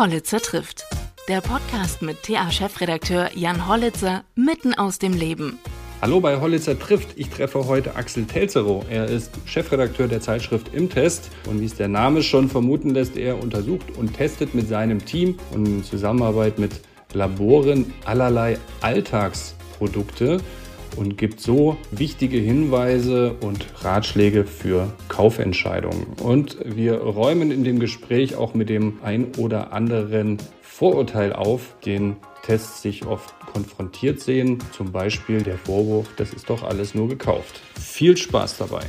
Hollitzer trifft. Der Podcast mit TA-Chefredakteur Jan Hollitzer mitten aus dem Leben. Hallo bei Hollitzer trifft. Ich treffe heute Axel Telzerow. Er ist Chefredakteur der Zeitschrift Im Test und wie es der Name schon vermuten lässt, er untersucht und testet mit seinem Team und in Zusammenarbeit mit Laboren allerlei Alltagsprodukte und gibt so wichtige Hinweise und Ratschläge für Kaufentscheidungen. Und wir räumen in dem Gespräch auch mit dem ein oder anderen Vorurteil auf, den Tests sich oft konfrontiert sehen. Zum Beispiel der Vorwurf, das ist doch alles nur gekauft. Viel Spaß dabei.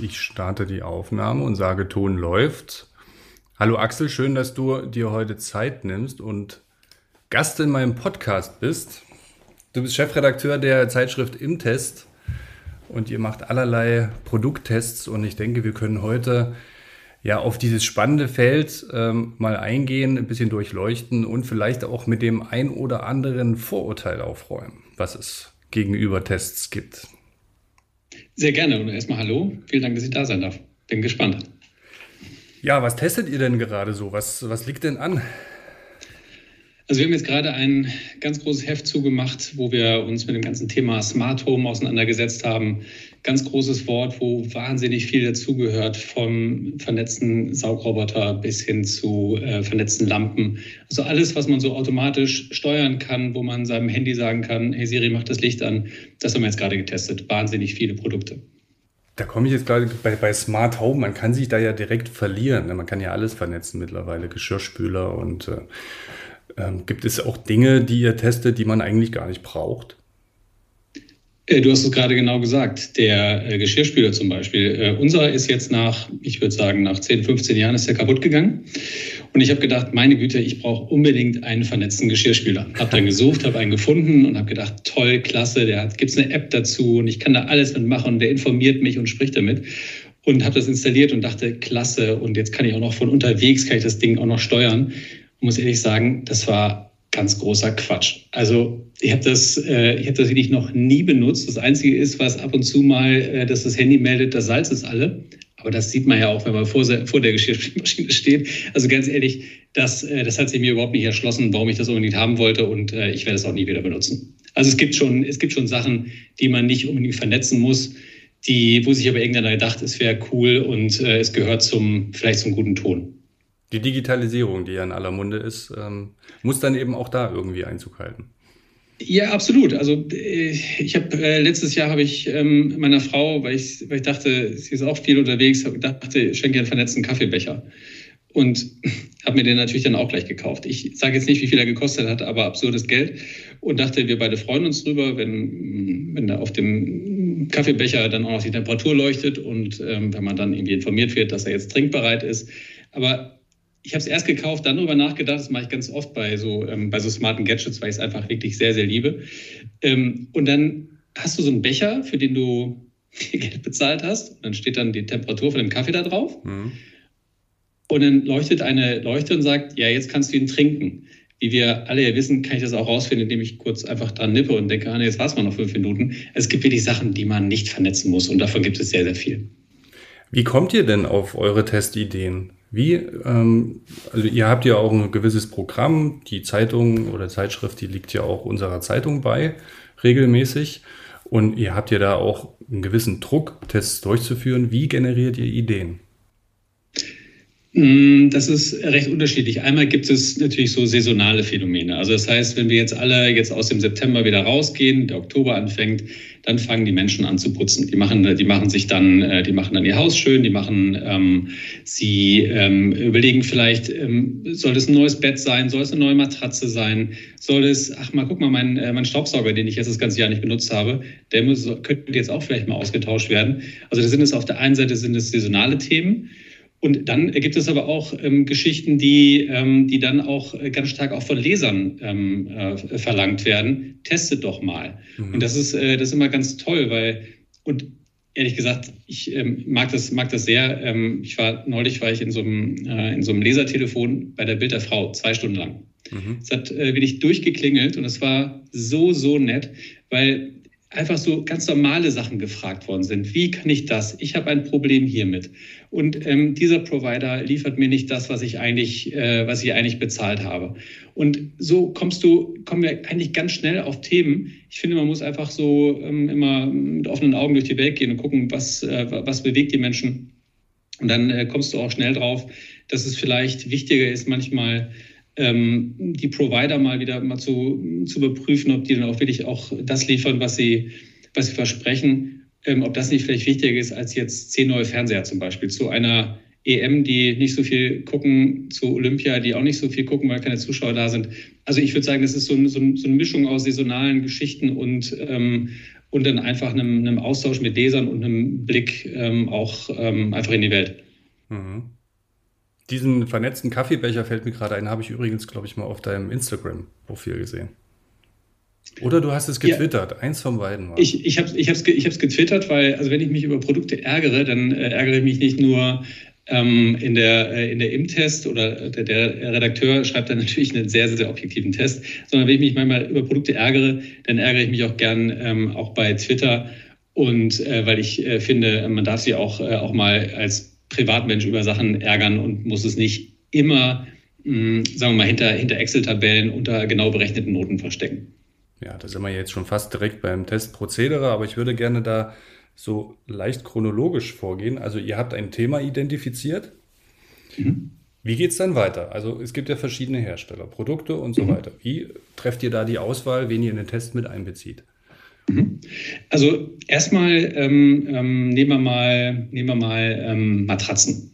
Ich starte die Aufnahme und sage, Ton läuft. Hallo Axel, schön, dass du dir heute Zeit nimmst und Gast in meinem Podcast bist. Du bist Chefredakteur der Zeitschrift Im Test und ihr macht allerlei Produkttests und ich denke, wir können heute ja auf dieses spannende Feld ähm, mal eingehen, ein bisschen durchleuchten und vielleicht auch mit dem ein oder anderen Vorurteil aufräumen, was es gegenüber Tests gibt. Sehr gerne und erstmal hallo. Vielen Dank, dass ich da sein darf. Bin gespannt. Ja, was testet ihr denn gerade so? Was, was liegt denn an? Also wir haben jetzt gerade ein ganz großes Heft zugemacht, wo wir uns mit dem ganzen Thema Smart Home auseinandergesetzt haben. Ganz großes Wort, wo wahnsinnig viel dazugehört, vom vernetzten Saugroboter bis hin zu äh, vernetzten Lampen. Also alles, was man so automatisch steuern kann, wo man seinem Handy sagen kann, hey Siri, mach das Licht an, das haben wir jetzt gerade getestet. Wahnsinnig viele Produkte. Da komme ich jetzt gerade bei, bei Smart Home, man kann sich da ja direkt verlieren. Ne? Man kann ja alles vernetzen mittlerweile, Geschirrspüler und äh ähm, gibt es auch Dinge, die ihr testet, die man eigentlich gar nicht braucht? Äh, du hast es gerade genau gesagt. Der äh, Geschirrspüler zum Beispiel. Äh, unser ist jetzt nach, ich würde sagen, nach 10, 15 Jahren ist der kaputt gegangen. Und ich habe gedacht, meine Güte, ich brauche unbedingt einen vernetzten Geschirrspüler. Habe dann gesucht, habe einen gefunden und habe gedacht, toll, klasse, da gibt es eine App dazu und ich kann da alles mitmachen und der informiert mich und spricht damit. Und habe das installiert und dachte, klasse, und jetzt kann ich auch noch von unterwegs, kann ich das Ding auch noch steuern muss ehrlich sagen, das war ganz großer Quatsch. Also ich habe das, äh, ich hab das wirklich noch nie benutzt. Das Einzige ist, was ab und zu mal, äh, dass das Handy meldet, das Salz ist alle. Aber das sieht man ja auch, wenn man vor, vor der Geschirrspülmaschine steht. Also ganz ehrlich, das, äh, das hat sich mir überhaupt nicht erschlossen, warum ich das unbedingt haben wollte und äh, ich werde es auch nie wieder benutzen. Also es gibt schon, es gibt schon Sachen, die man nicht unbedingt vernetzen muss, die, wo sich aber irgendeiner gedacht, es wäre cool und äh, es gehört zum, vielleicht zum guten Ton. Die Digitalisierung, die ja in aller Munde ist, ähm, muss dann eben auch da irgendwie Einzug halten. Ja, absolut. Also äh, ich habe äh, letztes Jahr habe ich ähm, meiner Frau, weil ich, weil ich dachte, sie ist auch viel unterwegs, habe dachte, ich schenke ihr einen vernetzten Kaffeebecher und habe mir den natürlich dann auch gleich gekauft. Ich sage jetzt nicht, wie viel er gekostet hat, aber absurdes Geld und dachte, wir beide freuen uns drüber, wenn, wenn da auf dem Kaffeebecher dann auch noch die Temperatur leuchtet und ähm, wenn man dann irgendwie informiert wird, dass er jetzt trinkbereit ist. Aber ich habe es erst gekauft, dann darüber nachgedacht. Das mache ich ganz oft bei so, ähm, bei so smarten Gadgets, weil ich es einfach wirklich sehr, sehr liebe. Ähm, und dann hast du so einen Becher, für den du Geld bezahlt hast. Und dann steht dann die Temperatur von dem Kaffee da drauf. Mhm. Und dann leuchtet eine Leuchte und sagt, ja, jetzt kannst du ihn trinken. Wie wir alle ja wissen, kann ich das auch rausfinden, indem ich kurz einfach dran nippe und denke, ah, nee, jetzt war es mal noch fünf Minuten. Es gibt wirklich Sachen, die man nicht vernetzen muss und davon gibt es sehr, sehr viel. Wie kommt ihr denn auf eure Testideen? Wie, ähm, also ihr habt ja auch ein gewisses Programm, die Zeitung oder Zeitschrift, die liegt ja auch unserer Zeitung bei, regelmäßig. Und ihr habt ja da auch einen gewissen Druck, Tests durchzuführen. Wie generiert ihr Ideen? Mm, das ist recht unterschiedlich. Einmal gibt es natürlich so saisonale Phänomene. Also das heißt, wenn wir jetzt alle jetzt aus dem September wieder rausgehen, der Oktober anfängt, dann fangen die Menschen an zu putzen. Die machen, die machen sich dann, äh, die machen dann ihr Haus schön, die machen, ähm, sie ähm, überlegen vielleicht, ähm, soll es ein neues Bett sein, soll es eine neue Matratze sein, soll es, ach mal, guck mal, mein, äh, mein Staubsauger, den ich jetzt das ganze Jahr nicht benutzt habe, der muss, könnte jetzt auch vielleicht mal ausgetauscht werden. Also da sind es auf der einen Seite sind es saisonale Themen. Und dann gibt es aber auch ähm, Geschichten, die, ähm, die dann auch äh, ganz stark auch von Lesern ähm, äh, verlangt werden. Testet doch mal. Mhm. Und das ist, äh, das ist immer ganz toll, weil, und ehrlich gesagt, ich ähm, mag, das, mag das sehr. Ähm, ich war, neulich war ich in so einem, äh, in so einem Lesertelefon bei der Bild der Frau, zwei Stunden lang. Mhm. Es hat äh, wirklich durchgeklingelt und es war so, so nett, weil einfach so ganz normale Sachen gefragt worden sind. Wie kann ich das? Ich habe ein Problem hiermit. Und ähm, dieser Provider liefert mir nicht das, was ich eigentlich, äh, was ich eigentlich bezahlt habe. Und so kommst du, kommen wir eigentlich ganz schnell auf Themen. Ich finde, man muss einfach so ähm, immer mit offenen Augen durch die Welt gehen und gucken, was, äh, was bewegt die Menschen. Und dann äh, kommst du auch schnell drauf, dass es vielleicht wichtiger ist, manchmal ähm, die Provider mal wieder mal zu, zu überprüfen, ob die dann auch wirklich auch das liefern, was sie, was sie versprechen, ähm, ob das nicht vielleicht wichtiger ist als jetzt zehn neue Fernseher zum Beispiel zu einer EM, die nicht so viel gucken, zu Olympia, die auch nicht so viel gucken, weil keine Zuschauer da sind. Also ich würde sagen, das ist so, ein, so, ein, so, eine Mischung aus saisonalen Geschichten und, ähm, und dann einfach einem, einem, Austausch mit Lesern und einem Blick ähm, auch ähm, einfach in die Welt. Mhm. Diesen vernetzten Kaffeebecher fällt mir gerade ein, habe ich übrigens, glaube ich, mal auf deinem Instagram-Profil gesehen. Oder du hast es getwittert, ja. eins von beiden. War. Ich, ich habe es ich hab's, ich hab's getwittert, weil, also wenn ich mich über Produkte ärgere, dann äh, ärgere ich mich nicht nur ähm, in der, äh, in der Im-Test oder der, der, Redakteur schreibt dann natürlich einen sehr, sehr objektiven Test, sondern wenn ich mich manchmal über Produkte ärgere, dann ärgere ich mich auch gern ähm, auch bei Twitter und äh, weil ich äh, finde, man darf sie auch, äh, auch mal als Privatmensch über Sachen ärgern und muss es nicht immer, mh, hm, sagen wir mal, hinter, hinter Excel-Tabellen unter genau berechneten Noten verstecken. Ja, da sind wir jetzt schon fast direkt beim Testprozedere, aber ich würde gerne da so leicht chronologisch vorgehen. Also ihr habt ein Thema identifiziert. Mhm. Wie geht es dann weiter? Also es gibt ja verschiedene Hersteller, Produkte und so mhm. weiter. Wie trefft ihr da die Auswahl, wen ihr in den Test mit einbezieht? Mhm. Also erstmal ähm, ähm, nehmen wir mal, nehmen wir mal ähm, Matratzen.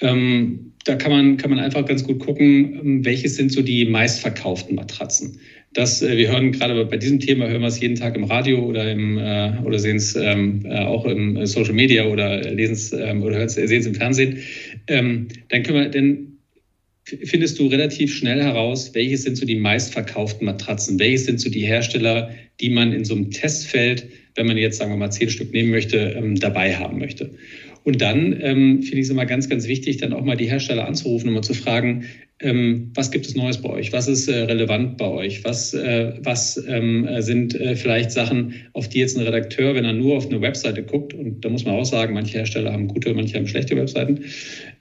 Ähm, da kann man, kann man einfach ganz gut gucken, ähm, welche sind so die meistverkauften Matratzen. Das, äh, wir hören gerade bei diesem Thema, hören wir es jeden Tag im Radio oder, im, äh, oder sehen es ähm, äh, auch im Social Media oder lesen es ähm, oder sehen es im Fernsehen. Ähm, dann können wir, denn findest du relativ schnell heraus, welche sind so die meistverkauften Matratzen, welche sind so die Hersteller, die man in so einem Testfeld, wenn man jetzt sagen wir mal zehn Stück nehmen möchte, ähm, dabei haben möchte. Und dann ähm, finde ich es immer ganz, ganz wichtig, dann auch mal die Hersteller anzurufen und mal zu fragen, ähm, was gibt es Neues bei euch? Was ist äh, relevant bei euch? Was, äh, was ähm, sind äh, vielleicht Sachen, auf die jetzt ein Redakteur, wenn er nur auf eine Webseite guckt, und da muss man auch sagen, manche Hersteller haben gute, manche haben schlechte Webseiten,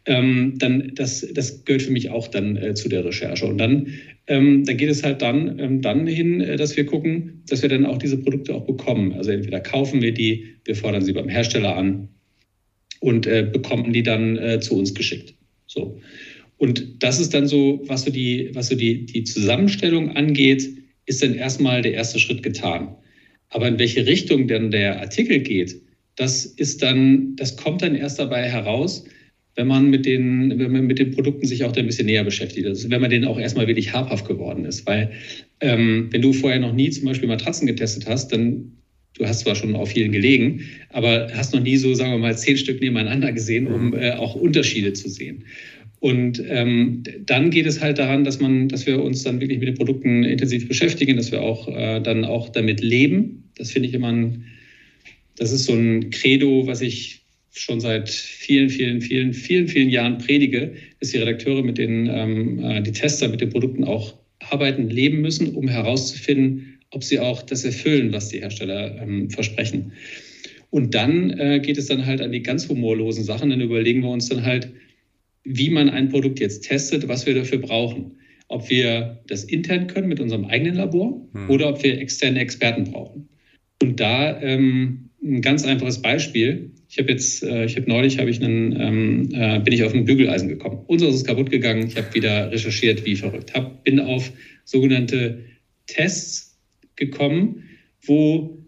ähm, dann das, das gehört für mich auch dann äh, zu der Recherche. Und dann, ähm, dann geht es halt dann, ähm, dann hin, äh, dass wir gucken, dass wir dann auch diese Produkte auch bekommen. Also entweder kaufen wir die, wir fordern sie beim Hersteller an und äh, bekommen die dann zu uns geschickt. So. Und das ist dann so, was so die, was so die, die Zusammenstellung angeht, ist dann erstmal der erste Schritt getan. Aber in welche Richtung denn der Artikel geht, das ist dann, das kommt dann erst dabei heraus, wenn man mit den, wenn man mit den Produkten sich auch ein bisschen näher beschäftigt. Also wenn man denen auch erstmal wirklich habhaft geworden ist. Weil ähm, wenn du vorher noch nie zum Beispiel Matratzen getestet hast, dann du hast zwar schon auf vielen gelegen, aber hast noch nie so, sagen wir mal, zehn Stück nebeneinander gesehen, um mhm. äh, auch Unterschiede zu sehen. Und ähm, dann geht es halt daran, dass man, dass wir uns dann wirklich mit den Produkten intensiv beschäftigen, dass wir auch äh, dann auch damit leben. Das finde ich immer ein, das ist so ein Credo, was ich schon seit vielen, vielen, vielen, vielen, vielen Jahren predige, dass die Redakteure mit den, ähm, äh, die Tester mit den Produkten auch arbeiten, leben müssen, um herauszufinden, ob sie auch das erfüllen, was die Hersteller ähm, versprechen. Und dann äh, geht es dann halt an die ganz humorlosen Sachen. Dann überlegen wir uns dann halt, wie man ein Produkt jetzt testet, was wir dafür brauchen. Ob wir das intern können mit unserem eigenen Labor hm. oder ob wir externe Experten brauchen. Und da ähm, ein ganz einfaches Beispiel. Ich habe jetzt, äh, ich habe neulich, habe ich einen, ähm, äh, bin ich auf ein Bügeleisen gekommen. Unseres ist kaputt gegangen. Ich habe wieder recherchiert, wie verrückt. Hab, bin auf sogenannte Tests gekommen, wo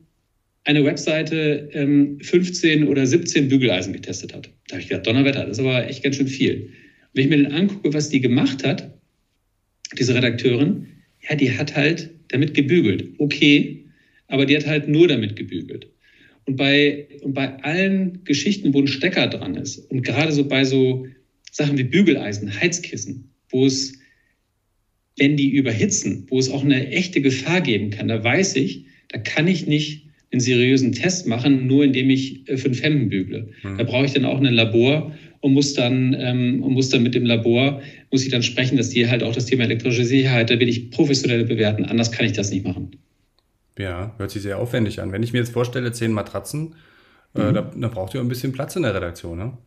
eine Webseite ähm, 15 oder 17 Bügeleisen getestet hat. Da habe ich gedacht, Donnerwetter, das ist aber echt ganz schön viel. wenn ich mir dann angucke, was die gemacht hat, diese Redakteurin, ja, die hat halt damit gebügelt. Okay, aber die hat halt nur damit gebügelt. Und bei, und bei allen Geschichten, wo ein Stecker dran ist, und gerade so bei so Sachen wie Bügeleisen, Heizkissen, wo es, wenn die überhitzen, wo es auch eine echte Gefahr geben kann, da weiß ich, da kann ich nicht einen seriösen Test machen, nur indem ich äh, fünf Hemden bügle. Mhm. Da brauche ich dann auch ein Labor und muss dann, ähm, und muss dann mit dem Labor, muss ich dann sprechen, dass die halt auch das Thema elektrische Sicherheit, da will ich professionell bewerten. Anders kann ich das nicht machen. Ja, hört sich sehr aufwendig an. Wenn ich mir jetzt vorstelle, zehn Matratzen, äh, mhm. äh, da, da, braucht ihr ein bisschen Platz in der Redaktion, ne?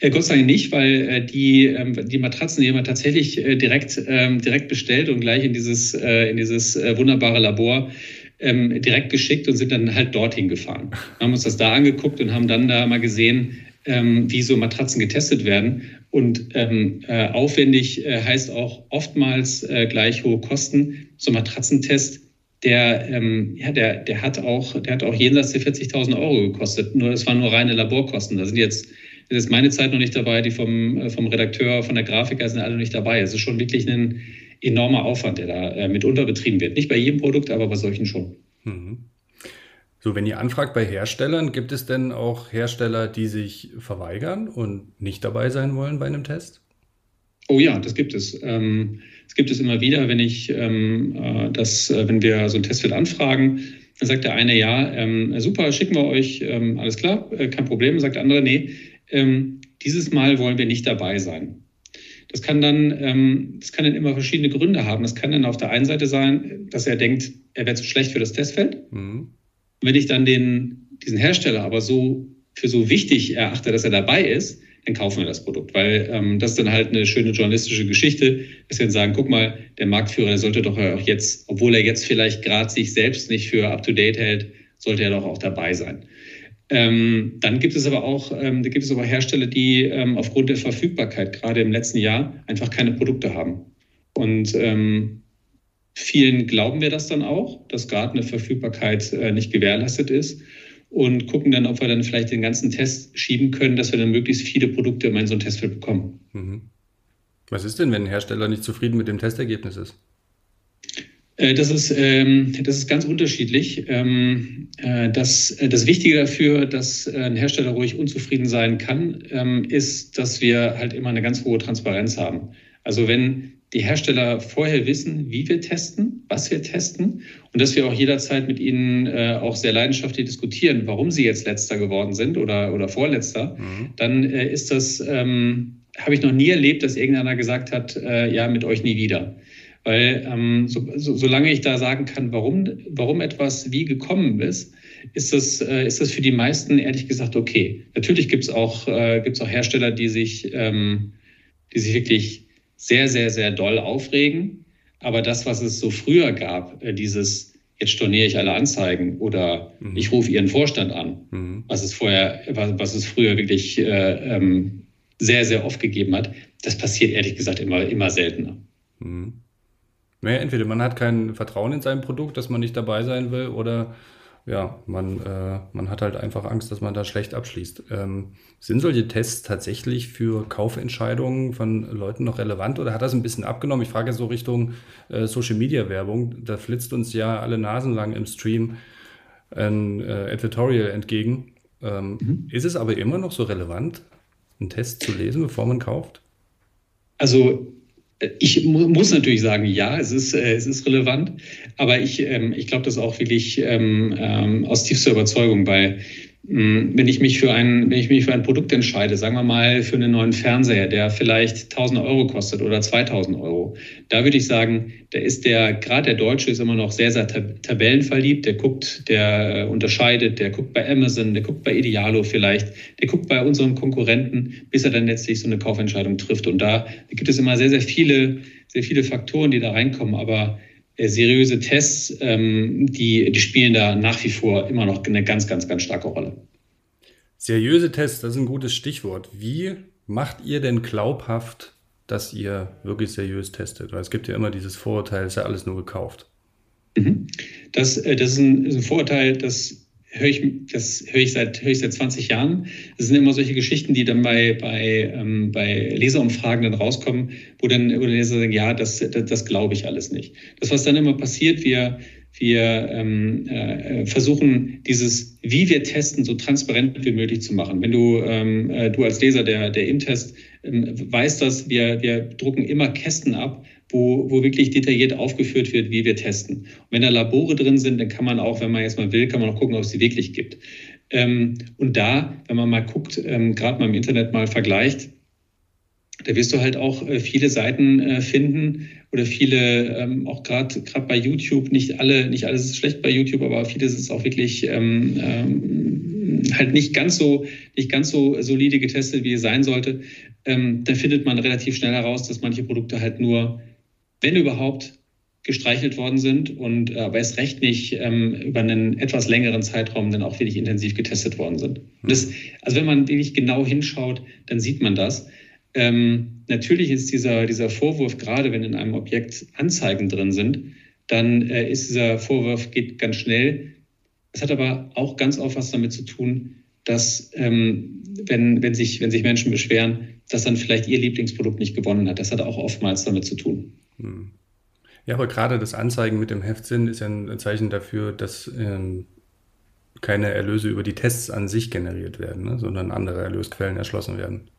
Äh, Gott sei Dank nicht, weil äh, die, ähm, die Matratzen, die haben wir tatsächlich äh, direkt, ähm, direkt bestellt und gleich in dieses, in dieses wunderbare Labor ähm, direkt geschickt und sind dann halt dorthin gefahren. Haben uns das da angeguckt und haben dann da mal gesehen, wie so Matratzen getestet werden. Und aufwendig heißt auch oftmals gleich hohe Kosten. So ein Matratzentest, der, ja, der, der, hat auch, der hat auch jenseits der 40.000 Euro gekostet. Nur, es waren nur reine Laborkosten. Da sind jetzt, das ist meine Zeit noch nicht dabei, die vom, äh, vom Redakteur, von der Grafiker sind alle nicht dabei. Es ist schon wirklich ein enormer Aufwand, der da äh, mitunter betrieben wird. Nicht bei jedem Produkt, aber bei solchen schon. Mhm. So, wenn ihr anfragt bei Herstellern, gibt es denn auch Hersteller, die sich verweigern und nicht dabei sein wollen bei einem Test? Oh ja, das gibt es. Ähm, das gibt es immer wieder, wenn ich ähm, äh, das, äh, wenn wir so ein Testfeld anfragen, dann sagt der eine ja, ähm, super, schicken wir euch, alles klar, kein Problem. Sagt der andere, nee, ähm, dieses Mal wollen wir nicht dabei sein. Das kann dann, ähm, das kann dann immer verschiedene Gründe haben. Das kann dann auf der einen Seite sein, dass er denkt, er wäre zu schlecht für das Testfeld. Mhm. Wenn ich dann den, diesen Hersteller aber so für so wichtig erachte, dass er dabei ist, dann kaufen wir das Produkt, weil ähm, das ist dann halt eine schöne journalistische Geschichte, dass wir dann sagen, guck mal, der Marktführer, der sollte doch auch jetzt, obwohl er jetzt vielleicht gerade sich selbst nicht für up-to-date hält, sollte er doch auch dabei sein. Ähm, dann gibt es aber auch, ähm, da gibt es aber Hersteller, die ähm, aufgrund der Verfügbarkeit gerade im letzten Jahr einfach keine Produkte haben. Und ähm, Vielen glauben wir das dann auch, dass gerade eine Verfügbarkeit äh, nicht gewährleistet ist und gucken dann, ob wir dann vielleicht den ganzen Test schieben können, dass wir dann möglichst viele Produkte in so ein Testfeld bekommen. Mhm. Was ist denn, wenn ein Hersteller nicht zufrieden mit dem Testergebnis ist? Äh, das ist, ähm, das ist ganz unterschiedlich. Ähm, äh, das, das Wichtige dafür, dass ein Hersteller ruhig unzufrieden sein kann, ähm, ist, dass wir halt immer eine ganz hohe Transparenz haben. Also wenn die Hersteller vorher wissen, wie wir testen, was wir testen und dass wir auch jederzeit mit ihnen äh, auch sehr leidenschaftlich diskutieren, warum sie jetzt letzter geworden sind oder, oder vorletzter, mhm. dann äh, ist das, ähm, habe ich noch nie erlebt, dass irgendeiner gesagt hat, äh, ja, mit euch nie wieder. Weil ähm, so, so, solange ich da sagen kann, warum, warum etwas wie gekommen ist, ist das, äh, ist das für die meisten ehrlich gesagt okay. Natürlich gibt es auch, äh, gibt's auch Hersteller, die sich, ähm, die sich wirklich sehr, sehr, sehr doll aufregen. Aber das, was es so früher gab, äh, dieses jetzt storniere ich alle Anzeigen oder mhm. ich rufe Ihren Vorstand an, mhm. was es vorher, was, es früher wirklich äh, ähm, sehr, sehr oft gegeben hat, das passiert ehrlich gesagt immer, immer seltener. Mhm. Naja, entweder man hat kein Vertrauen in sein Produkt, dass man nicht dabei sein will, oder ja, man, äh, man hat halt einfach Angst, dass man da schlecht abschließt. Ähm, sind solche Tests tatsächlich für Kaufentscheidungen von Leuten noch relevant oder hat das ein bisschen abgenommen? Ich frage so Richtung äh, Social Media Werbung. Da flitzt uns ja alle Nasen lang im Stream ein äh, Editorial entgegen. Ähm, mhm. Ist es aber immer noch so relevant, einen Test zu lesen, bevor man kauft? Also ich muss natürlich sagen, ja, es ist, äh, es ist relevant, aber ich, ähm, ich glaube das auch wirklich ähm, ähm, aus tiefster Überzeugung, weil wenn ich mich für ein, wenn ich mich für ein Produkt entscheide, sagen wir mal für einen neuen Fernseher, der vielleicht 1000 Euro kostet oder 2000 Euro, da würde ich sagen, da ist der, gerade der Deutsche ist immer noch sehr, sehr tabellenverliebt. Der guckt, der unterscheidet, der guckt bei Amazon, der guckt bei Idealo vielleicht, der guckt bei unseren Konkurrenten, bis er dann letztlich so eine Kaufentscheidung trifft. Und da gibt es immer sehr, sehr viele, sehr viele Faktoren, die da reinkommen. Aber seriöse Tests, ähm, die, die spielen da nach wie vor immer noch eine ganz, ganz, ganz starke Rolle. Seriöse Tests, das ist ein gutes Stichwort. Wie macht ihr denn glaubhaft, dass ihr wirklich seriös testet? Weil es gibt ja immer dieses Vorurteil, es ist ja alles nur gekauft. Mhm. Das, äh, das ist ein Vorurteil, das höre ich, das höre ich seit, höre ich seit 20 Jahren. Das sind immer solche Geschichten, die dann bei, bei, ähm, bei Leserumfragen dann rauskommen, wo dann wo Leser sagen, ja, das, das, das glaube ich alles nicht. Das, was dann immer passiert, wir, wir ähm, äh, versuchen, dieses, wie wir testen, so transparent wie möglich zu machen. Wenn du, ähm, äh, du als Leser der, der Im-Test ähm, weißt das, wir, wir drucken immer Kästen ab, wo, wo wirklich detailliert aufgeführt wird, wie wir testen. Und wenn da Labore drin sind, dann kann man auch, wenn man jetzt mal will, kann man auch gucken, ob es sie wirklich gibt. Ähm, und da, wenn man mal guckt, ähm, gerade mal im Internet mal vergleicht, da wirst du halt auch äh, viele Seiten äh, finden oder viele, ähm, auch gerade gerade bei YouTube, nicht alle, nicht alles ist schlecht bei YouTube, aber vieles ist auch wirklich ähm, ähm, halt nicht ganz so, nicht ganz so solide getestet, wie es sein sollte. Ähm, da findet man relativ schnell heraus, dass manche Produkte halt nur, wenn überhaupt, gestreichelt worden sind und äh, aber erst recht nicht ähm, über einen etwas längeren Zeitraum dann auch wirklich intensiv getestet worden sind. Das, also wenn man wirklich genau hinschaut, dann sieht man das. Ähm, natürlich ist dieser, dieser Vorwurf, gerade wenn in einem Objekt Anzeigen drin sind, dann äh, ist dieser Vorwurf geht ganz schnell. Es hat aber auch ganz oft was damit zu tun, dass ähm, wenn, wenn, sich, wenn sich Menschen beschweren, dass dann vielleicht ihr Lieblingsprodukt nicht gewonnen hat. Das hat auch oftmals damit zu tun. Hm. Ja, aber gerade das Anzeigen mit dem Heftsinn ist ja ein Zeichen dafür, dass ähm, keine Erlöse über die Tests an sich generiert werden, ne, sondern andere Erlösquellen erschlossen werden.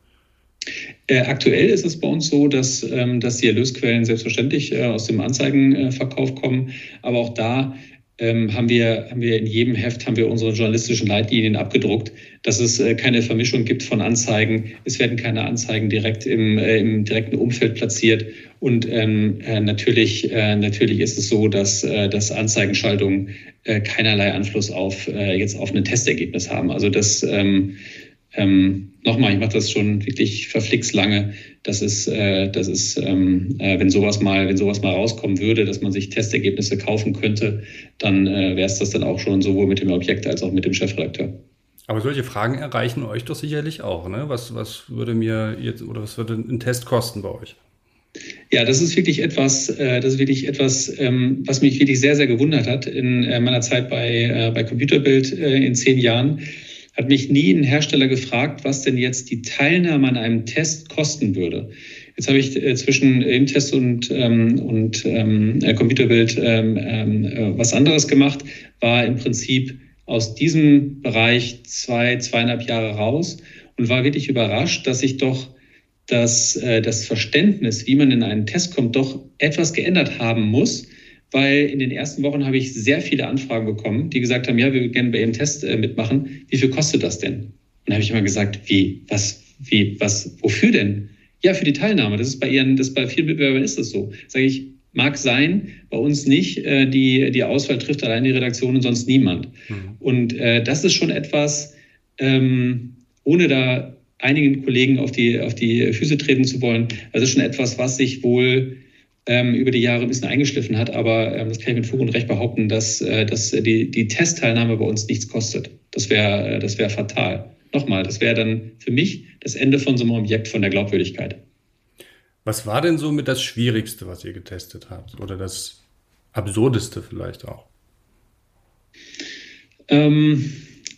Äh, aktuell ist es bei uns so, dass, ähm, dass die Erlösquellen selbstverständlich äh, aus dem Anzeigenverkauf kommen. Aber auch da ähm, haben, wir, haben wir in jedem Heft haben wir unsere journalistischen Leitlinien abgedruckt, dass es äh, keine Vermischung gibt von Anzeigen. Es werden keine Anzeigen direkt im, im direkten Umfeld platziert. Und ähm, natürlich, natürlich ist es so, dass, dass Anzeigenschaltungen keinerlei Einfluss auf jetzt auf ein Testergebnis haben. Also das ähm, ähm, nochmal, ich mache das schon wirklich verflixt lange. Das ist, äh, das ist ähm, äh, wenn sowas mal, wenn sowas mal rauskommen würde, dass man sich Testergebnisse kaufen könnte, dann äh, wäre es das dann auch schon sowohl mit dem Objekt als auch mit dem Chefredakteur. Aber solche Fragen erreichen euch doch sicherlich auch, ne? Was, was würde mir jetzt oder was würde ein Test kosten bei euch? Ja, das ist wirklich etwas, äh, das ist wirklich etwas, ähm, was mich wirklich sehr, sehr gewundert hat in äh, meiner Zeit bei, äh, bei Computerbild in zehn Jahren hat mich nie ein Hersteller gefragt, was denn jetzt die Teilnahme an einem Test kosten würde. Jetzt habe ich äh, zwischen im Test und, ähm, und ähm, äh, Computerbild ähm, ähm, äh, was anderes gemacht, war im Prinzip aus diesem Bereich zwei, zweieinhalb Jahre raus und war wirklich überrascht, dass ich doch das, äh, das Verständnis, wie man in einen Test kommt, doch etwas geändert haben muss weil in den ersten Wochen habe ich sehr viele Anfragen bekommen, die gesagt haben, ja, wir würden gerne bei Ihrem Test äh, mitmachen. Wie viel kostet das denn? Und dann habe ich immer gesagt, wie, was, wie, was, wofür denn? Ja, für die Teilnahme. Das ist bei Ihren, das bei vielen Mitbewerbern ist das so. Sage ich, mag sein, bei uns nicht. Äh, die, die Auswahl trifft allein die Redaktion und sonst niemand. Mhm. Und äh, das ist schon etwas, ähm, ohne da einigen Kollegen auf die, auf die Füße treten zu wollen, das ist schon etwas, was sich wohl ähm, über die Jahre ein bisschen eingeschliffen hat. Aber ähm, das kann ich mit Fug und Recht behaupten, dass, äh, dass die, die Testteilnahme bei uns nichts kostet. Das wäre äh, das wär fatal. Nochmal, das wäre dann für mich das Ende von so einem Objekt von der Glaubwürdigkeit. Was war denn so mit das Schwierigste, was ihr getestet habt? Oder das Absurdeste vielleicht auch? Ähm,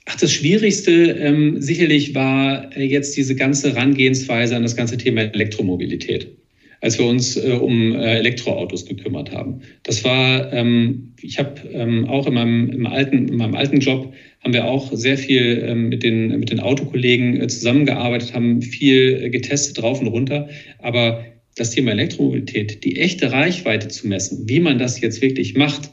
ach, das Schwierigste ähm, sicherlich war äh, jetzt diese ganze Rangehensweise an das ganze Thema Elektromobilität als wir uns äh, um äh, Elektroautos gekümmert haben. Das war, ähm, ich habe ähm, auch in meinem, im alten, in meinem alten Job haben wir auch sehr viel ähm, mit, den, mit den Autokollegen äh, zusammengearbeitet, haben viel äh, getestet drauf und runter. Aber das Thema Elektromobilität, die echte Reichweite zu messen, wie man das jetzt wirklich macht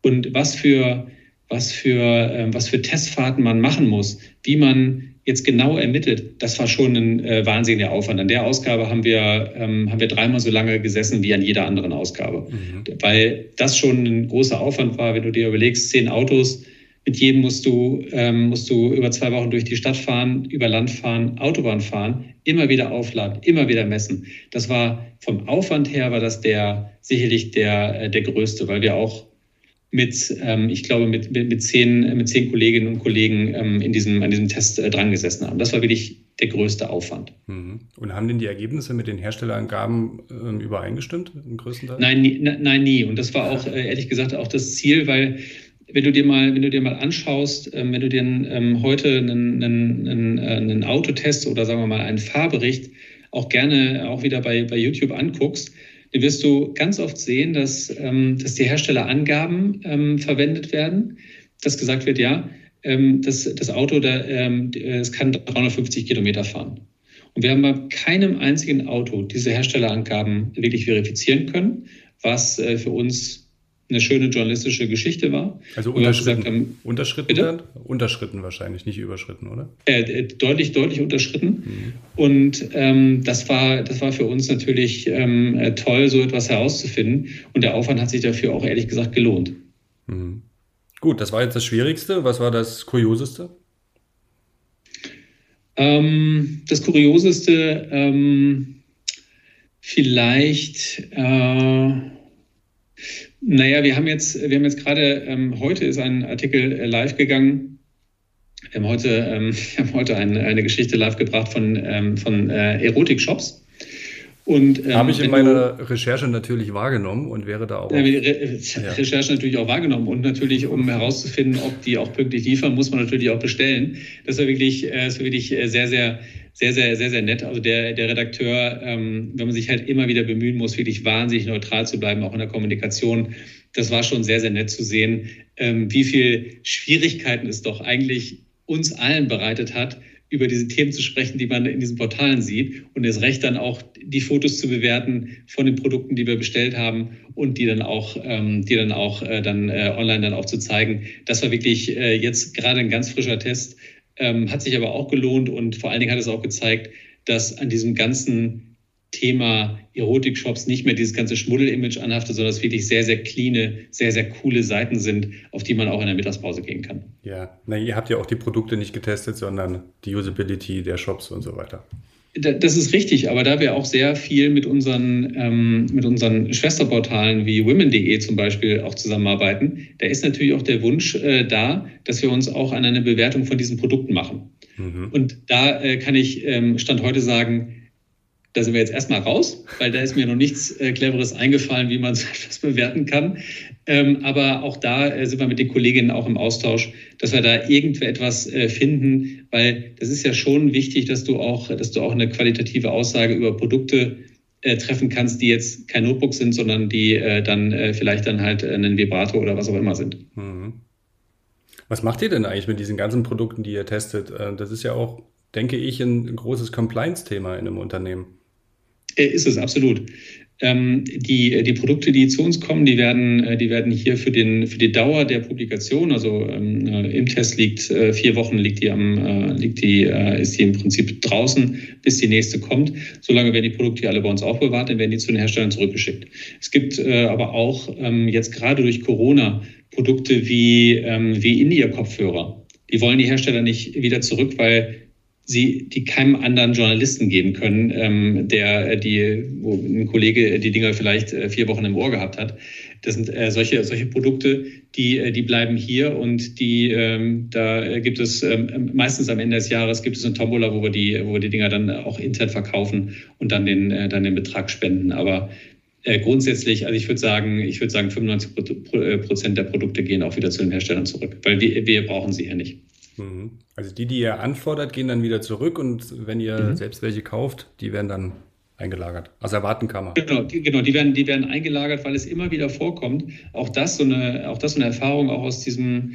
und was für, was für, äh, was für Testfahrten man machen muss, wie man jetzt genau ermittelt, das war schon ein äh, wahnsinniger Aufwand. An der Ausgabe haben wir, ähm, haben wir dreimal so lange gesessen wie an jeder anderen Ausgabe. Mhm. Weil das schon ein großer Aufwand war, wenn du dir überlegst, zehn Autos, mit jedem musst du, ähm, musst du über zwei Wochen durch die Stadt fahren, über Land fahren, Autobahn fahren, immer wieder aufladen, immer wieder messen. Das war vom Aufwand her war das der sicherlich der, äh, der größte, weil wir auch mit, ähm, ich glaube, mit, mit, mit, zehn, mit zehn Kolleginnen und Kollegen ähm, in diesem, an diesem Test äh, dran gesessen haben. Das war wirklich der größte Aufwand. Mhm. Und haben denn die Ergebnisse mit den Herstellerangaben ähm, übereingestimmt im größten Teil? Nein, nie, nein, nie. Und das war auch äh, ehrlich gesagt auch das Ziel, weil wenn du dir mal, wenn du dir mal anschaust, ähm, wenn du dir ähm, heute einen, einen, einen, äh, einen Autotest oder sagen wir mal einen Fahrbericht auch gerne auch wieder bei, bei YouTube anguckst, dann wirst du ganz oft sehen, dass, ähm, dass die Herstellerangaben ähm, verwendet werden, dass gesagt wird, ja, ähm, das, das Auto, da, ähm, es kann 350 Kilometer fahren. Und wir haben bei keinem einzigen Auto diese Herstellerangaben wirklich verifizieren können, was äh, für uns eine schöne journalistische Geschichte war. Also unterschritten, haben, unterschritten, dann? unterschritten wahrscheinlich, nicht überschritten, oder? Äh, äh, deutlich, deutlich unterschritten. Mhm. Und ähm, das, war, das war für uns natürlich ähm, äh, toll, so etwas herauszufinden. Und der Aufwand hat sich dafür auch ehrlich gesagt gelohnt. Mhm. Gut, das war jetzt das Schwierigste. Was war das Kurioseste? Ähm, das Kurioseste, ähm, vielleicht, äh, naja, wir haben jetzt, wir haben jetzt gerade, ähm, heute ist ein Artikel äh, live gegangen. Wir haben heute, ähm, wir haben heute ein, eine Geschichte live gebracht von, ähm, von äh, Erotik-Shops. Und, ähm, Habe ich in meiner du, Recherche natürlich wahrgenommen und wäre da auch. Ja, die Re ja. Recherche natürlich auch wahrgenommen und natürlich, um herauszufinden, ob die auch pünktlich liefern, muss man natürlich auch bestellen. Das war wirklich, äh, das war wirklich äh, sehr, sehr, sehr, sehr, sehr, sehr nett. Also der, der Redakteur, ähm, wenn man sich halt immer wieder bemühen muss, wirklich wahnsinnig neutral zu bleiben, auch in der Kommunikation, das war schon sehr, sehr nett zu sehen, ähm, wie viel Schwierigkeiten es doch eigentlich uns allen bereitet hat, über diese Themen zu sprechen, die man in diesen Portalen sieht und das Recht dann auch die Fotos zu bewerten von den Produkten, die wir bestellt haben und die dann auch, ähm, die dann auch äh, dann äh, online dann auch zu zeigen. Das war wirklich äh, jetzt gerade ein ganz frischer Test, ähm, hat sich aber auch gelohnt und vor allen Dingen hat es auch gezeigt, dass an diesem ganzen Thema Erotik-Shops nicht mehr dieses ganze Schmuddel-Image anhaftet, sondern es wirklich sehr, sehr cleane, sehr, sehr coole Seiten sind, auf die man auch in der Mittagspause gehen kann. Ja, na, ihr habt ja auch die Produkte nicht getestet, sondern die Usability der Shops und so weiter. Das ist richtig, aber da wir auch sehr viel mit unseren, ähm, mit unseren Schwesterportalen wie women.de zum Beispiel auch zusammenarbeiten, da ist natürlich auch der Wunsch äh, da, dass wir uns auch an eine Bewertung von diesen Produkten machen. Mhm. Und da äh, kann ich ähm, Stand heute sagen, da sind wir jetzt erstmal raus, weil da ist mir noch nichts äh, Cleveres eingefallen, wie man so etwas bewerten kann. Ähm, aber auch da äh, sind wir mit den Kolleginnen auch im Austausch, dass wir da irgendwo etwas äh, finden, weil das ist ja schon wichtig, dass du auch, dass du auch eine qualitative Aussage über Produkte äh, treffen kannst, die jetzt kein Notebook sind, sondern die äh, dann äh, vielleicht dann halt ein Vibrator oder was auch immer sind. Mhm. Was macht ihr denn eigentlich mit diesen ganzen Produkten, die ihr testet? Das ist ja auch, denke ich, ein großes Compliance-Thema in einem Unternehmen. Äh, ist es absolut. Ähm, die, die Produkte, die zu uns kommen, die werden, äh, die werden hier für, den, für die Dauer der Publikation, also ähm, äh, im Test liegt äh, vier Wochen, liegt die am, äh, liegt die, äh, ist die im Prinzip draußen, bis die nächste kommt. Solange werden die Produkte alle bei uns aufbewahrt, dann werden die zu den Herstellern zurückgeschickt. Es gibt äh, aber auch ähm, jetzt gerade durch Corona Produkte wie, ähm, wie In-Ear-Kopfhörer. Die wollen die Hersteller nicht wieder zurück, weil sie die keinem anderen Journalisten geben können, ähm, der die, wo ein Kollege die Dinger vielleicht äh, vier Wochen im Ohr gehabt hat. Das sind äh, solche, solche Produkte, die, äh, die bleiben hier und die, ähm, da gibt es ähm, meistens am Ende des Jahres gibt es eine Tombola, wo wir die, wo wir die Dinger dann auch intern verkaufen und dann den, äh, dann den Betrag spenden. Aber äh, grundsätzlich, also ich würde sagen, ich würde sagen, 95 äh, Prozent der Produkte gehen auch wieder zu den Herstellern zurück, weil wir, wir brauchen sie hier nicht. Mhm. Also die, die ihr anfordert, gehen dann wieder zurück und wenn ihr mhm. selbst welche kauft, die werden dann eingelagert. Aus Erwartenkammer. Genau, die, genau die, werden, die werden eingelagert, weil es immer wieder vorkommt. Auch das so eine, auch das so eine Erfahrung auch aus diesem,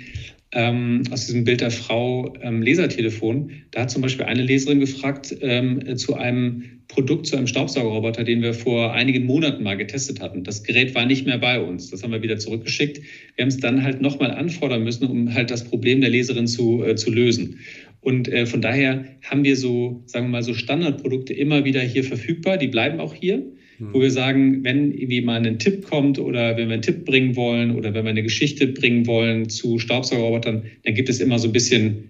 ähm, aus diesem Bild der Frau ähm, Lesertelefon. Da hat zum Beispiel eine Leserin gefragt ähm, zu einem Produkt, zu einem Staubsaugerroboter, den wir vor einigen Monaten mal getestet hatten. Das Gerät war nicht mehr bei uns. Das haben wir wieder zurückgeschickt. Wir haben es dann halt nochmal anfordern müssen, um halt das Problem der Leserin zu, äh, zu lösen. Und äh, von daher haben wir so, sagen wir mal, so Standardprodukte immer wieder hier verfügbar. Die bleiben auch hier wo wir sagen, wenn irgendwie mal ein Tipp kommt oder wenn wir einen Tipp bringen wollen oder wenn wir eine Geschichte bringen wollen zu Staubsaugerrobotern, dann gibt es immer so ein bisschen ein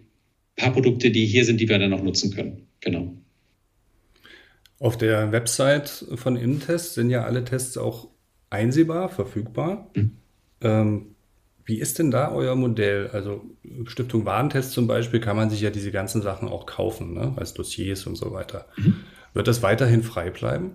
paar Produkte, die hier sind, die wir dann auch nutzen können. Genau. Auf der Website von Intest sind ja alle Tests auch einsehbar, verfügbar. Mhm. Ähm, wie ist denn da euer Modell? Also Stiftung Warentest zum Beispiel kann man sich ja diese ganzen Sachen auch kaufen, ne? als Dossiers und so weiter. Mhm. Wird das weiterhin frei bleiben?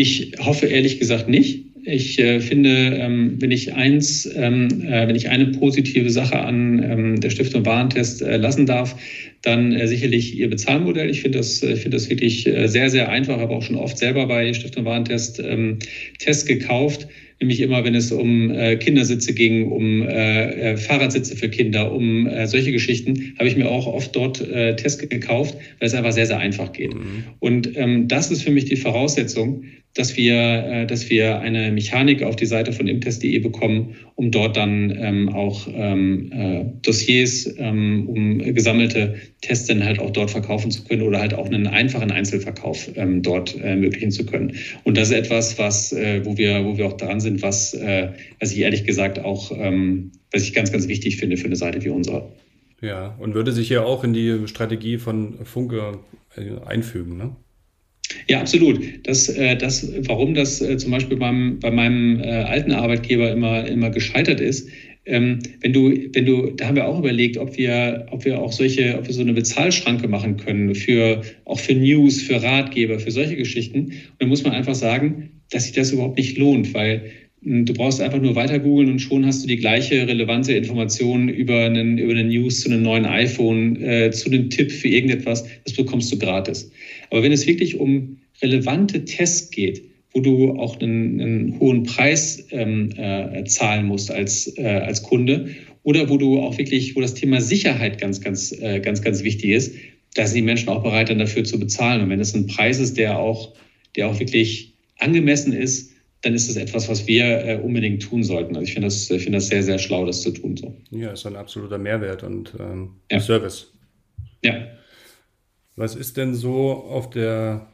Ich hoffe ehrlich gesagt nicht. Ich äh, finde, ähm, wenn ich eins, ähm, äh, wenn ich eine positive Sache an ähm, der Stiftung Warentest äh, lassen darf, dann äh, sicherlich ihr Bezahlmodell. Ich finde das, äh, finde das wirklich äh, sehr, sehr einfach. Habe auch schon oft selber bei Stiftung Warentest ähm, Tests gekauft nämlich immer, wenn es um äh, Kindersitze ging, um äh, Fahrradsitze für Kinder, um äh, solche Geschichten, habe ich mir auch oft dort äh, Tests gekauft, weil es einfach sehr, sehr einfach geht. Mhm. Und ähm, das ist für mich die Voraussetzung, dass wir, äh, dass wir eine Mechanik auf die Seite von imtest.de bekommen, um dort dann ähm, auch ähm, äh, Dossiers, ähm, um gesammelte Tests dann halt auch dort verkaufen zu können oder halt auch einen einfachen Einzelverkauf ähm, dort äh, ermöglichen zu können. Und das ist etwas, was, äh, wo wir, wo wir auch dran sind, was, äh, was ich ehrlich gesagt auch, ähm, was ich ganz, ganz wichtig finde für eine Seite wie unsere. Ja, und würde sich ja auch in die Strategie von Funke einfügen, ne? Ja, absolut. Das, äh, das, warum das äh, zum Beispiel beim, bei meinem äh, alten Arbeitgeber immer, immer gescheitert ist, ähm, wenn du, wenn du, da haben wir auch überlegt, ob wir, ob wir auch solche, ob wir so eine Bezahlschranke machen können für, auch für News, für Ratgeber, für solche Geschichten. Und dann muss man einfach sagen, dass sich das überhaupt nicht lohnt, weil hm, Du brauchst einfach nur weiter googeln und schon hast du die gleiche relevante Information über einen, über eine News zu einem neuen iPhone, äh, zu einem Tipp für irgendetwas. Das bekommst du gratis. Aber wenn es wirklich um relevante Tests geht, wo du auch einen, einen hohen Preis ähm, äh, zahlen musst als, äh, als Kunde oder wo du auch wirklich, wo das Thema Sicherheit ganz, ganz, äh, ganz, ganz wichtig ist, da sind die Menschen auch bereit, dann dafür zu bezahlen. Und wenn es ein Preis ist, der auch, der auch wirklich angemessen ist, dann ist das etwas, was wir äh, unbedingt tun sollten. Also ich finde das, find das sehr, sehr schlau, das zu tun. So. Ja, ist ein absoluter Mehrwert und ähm, ja. Service. Ja. Was ist denn so auf der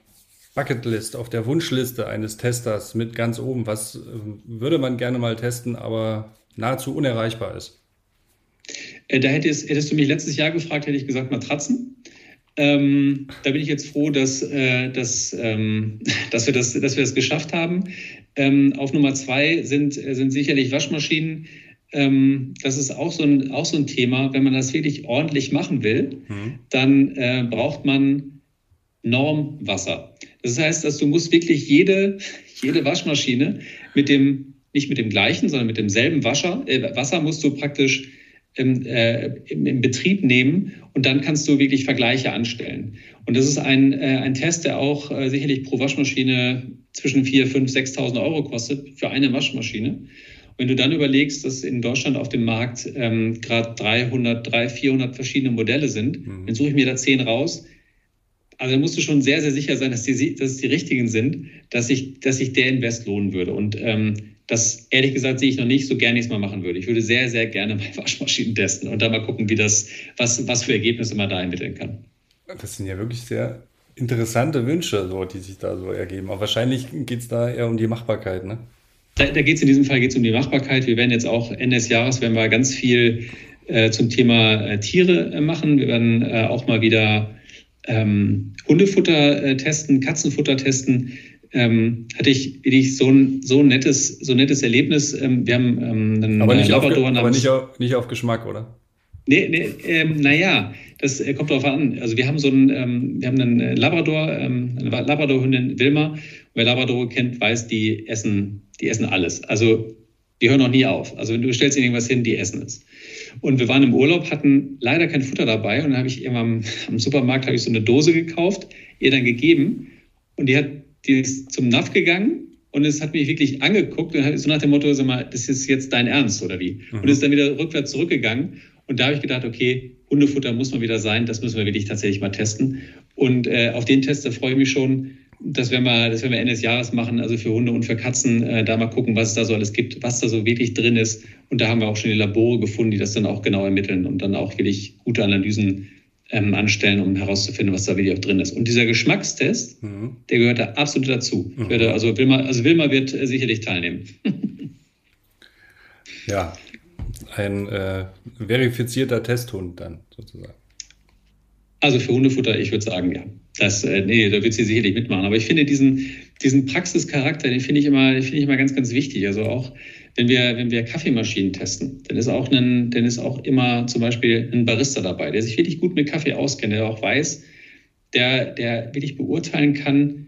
Bucketlist, auf der Wunschliste eines Testers mit ganz oben? Was ähm, würde man gerne mal testen, aber nahezu unerreichbar ist? Äh, da hättest, hättest du mich letztes Jahr gefragt, hätte ich gesagt Matratzen. Ähm, da bin ich jetzt froh, dass, äh, dass, ähm, dass, wir das, dass wir das geschafft haben. Ähm, auf Nummer zwei sind, sind sicherlich Waschmaschinen. Ähm, das ist auch so, ein, auch so ein Thema. Wenn man das wirklich ordentlich machen will, mhm. dann äh, braucht man Normwasser. Das heißt, dass du musst wirklich jede, jede Waschmaschine mit dem, nicht mit dem gleichen, sondern mit demselben Wasser, äh, Wasser musst du praktisch im, äh, im, im, Betrieb nehmen und dann kannst du wirklich Vergleiche anstellen. Und das ist ein, äh, ein Test, der auch äh, sicherlich pro Waschmaschine zwischen 4.000, 5.000, 6.000 Euro kostet für eine Waschmaschine. Wenn du dann überlegst, dass in Deutschland auf dem Markt ähm, gerade 300, 300, 400 verschiedene Modelle sind, mhm. dann suche ich mir da 10 raus. Also dann musst du schon sehr, sehr sicher sein, dass, die, dass es die richtigen sind, dass sich dass sich der Invest lohnen würde. Und ähm, das ehrlich gesagt sehe ich noch nicht, so gerne ich es mal machen würde. Ich würde sehr, sehr gerne mal Waschmaschinen testen und dann mal gucken, wie das, was, was für Ergebnisse man da ermitteln kann. Das sind ja wirklich sehr interessante Wünsche, so, die sich da so ergeben. Aber wahrscheinlich geht es da eher um die Machbarkeit, ne? Da, da geht es in diesem Fall geht's um die Machbarkeit. Wir werden jetzt auch Ende des Jahres werden wir ganz viel äh, zum Thema äh, Tiere äh, machen. Wir werden äh, auch mal wieder ähm, Hundefutter äh, testen, Katzenfutter testen. Ähm, hatte ich wirklich so ein, so ein nettes, so nettes Erlebnis. Ähm, wir haben ähm, einen aber nicht Labrador. Auf, aber nicht auf, nicht auf Geschmack, oder? Nee, nee ähm, naja, das äh, kommt darauf an. Also wir haben so einen, ähm, wir haben einen Labrador, ähm, eine Labradorhündin Wilma. Wer Labrador kennt, weiß, die essen die essen alles. Also die hören noch nie auf. Also wenn du stellst ihnen irgendwas hin, die essen es. Und wir waren im Urlaub, hatten leider kein Futter dabei und dann habe ich irgendwann am Supermarkt ich so eine Dose gekauft, ihr dann gegeben und die hat die ist zum NAF gegangen und es hat mich wirklich angeguckt und hat so nach dem Motto, sag mal, das ist jetzt dein Ernst oder wie? Mhm. Und ist dann wieder rückwärts zurückgegangen und da habe ich gedacht, okay, Hundefutter muss mal wieder sein, das müssen wir wirklich tatsächlich mal testen. Und äh, auf den Test, da freue ich mich schon, das werden, wir, das werden wir Ende des Jahres machen, also für Hunde und für Katzen, äh, da mal gucken, was es da so alles gibt, was da so wirklich drin ist. Und da haben wir auch schon die Labore gefunden, die das dann auch genau ermitteln und dann auch wirklich gute Analysen ähm, anstellen, um herauszufinden, was da wirklich auch drin ist. Und dieser Geschmackstest, mhm. der gehört da absolut dazu. Mhm. Werde, also, Wilma, also Wilma wird äh, sicherlich teilnehmen. ja, ein äh, verifizierter Testhund dann sozusagen. Also für Hundefutter, ich würde sagen, ja. Das, äh, nee, da wird sie sicherlich mitmachen. Aber ich finde diesen, diesen Praxischarakter, den finde ich immer, den finde ich immer ganz, ganz wichtig. Also auch wenn wir, wenn wir Kaffeemaschinen testen, dann ist auch ein, dann ist auch immer zum Beispiel ein Barista dabei, der sich wirklich gut mit Kaffee auskennt, der auch weiß, der, der wirklich beurteilen kann,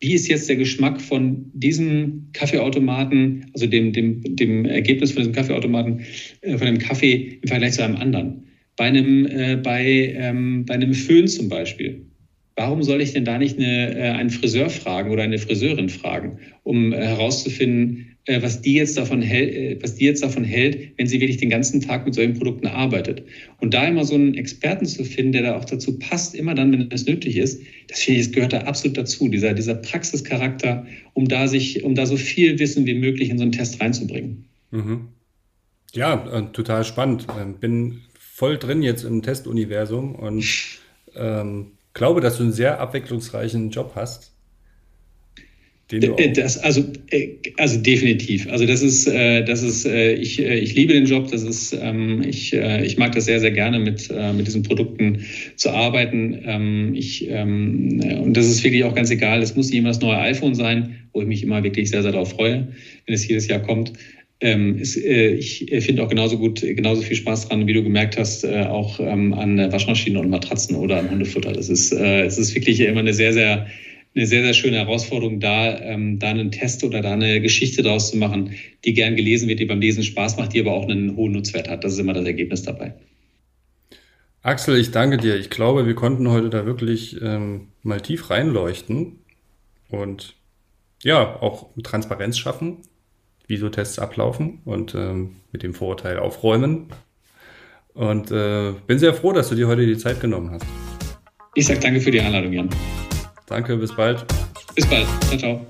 wie ist jetzt der Geschmack von diesem Kaffeeautomaten, also dem, dem, dem Ergebnis von diesem Kaffeeautomaten, äh, von dem Kaffee im Vergleich zu einem anderen. Bei einem, äh, bei, ähm, bei einem Föhn zum Beispiel warum soll ich denn da nicht eine, äh, einen Friseur fragen oder eine Friseurin fragen, um herauszufinden, äh, was die jetzt davon hält, äh, was die jetzt davon hält, wenn sie wirklich den ganzen Tag mit solchen Produkten arbeitet. Und da immer so einen Experten zu finden, der da auch dazu passt, immer dann, wenn es nötig ist, das finde ich, das gehört da absolut dazu, dieser, dieser Praxischarakter, um da sich, um da so viel Wissen wie möglich in so einen Test reinzubringen. Mhm. Ja, total spannend. Ähm, bin voll drin jetzt im Testuniversum und ähm, glaube, dass du einen sehr abwechslungsreichen Job hast. Äh, das, also, äh, also definitiv. Also das ist, äh, das ist, ich, ich liebe den Job. Das ist, ähm, ich, ich mag das sehr, sehr gerne mit, mit diesen Produkten zu arbeiten. Ähm, ich, ähm, und das ist wirklich auch ganz egal. Es muss nicht immer das neue iPhone sein, wo ich mich immer wirklich sehr, sehr darauf freue, wenn es jedes Jahr kommt. Ich finde auch genauso gut, genauso viel Spaß dran, wie du gemerkt hast, auch an Waschmaschinen und Matratzen oder an Hundefutter. Das ist, es ist wirklich immer eine sehr, sehr eine sehr, sehr schöne Herausforderung, da, ähm, da einen Test oder da eine Geschichte daraus zu machen, die gern gelesen wird, die beim Lesen Spaß macht, die aber auch einen hohen Nutzwert hat. Das ist immer das Ergebnis dabei. Axel, ich danke dir. Ich glaube, wir konnten heute da wirklich ähm, mal tief reinleuchten und ja, auch Transparenz schaffen, wie so Tests ablaufen und ähm, mit dem Vorurteil aufräumen. Und äh, bin sehr froh, dass du dir heute die Zeit genommen hast. Ich sage danke für die Einladung, Jan. Danke, bis bald. Bis bald. Ciao, ciao.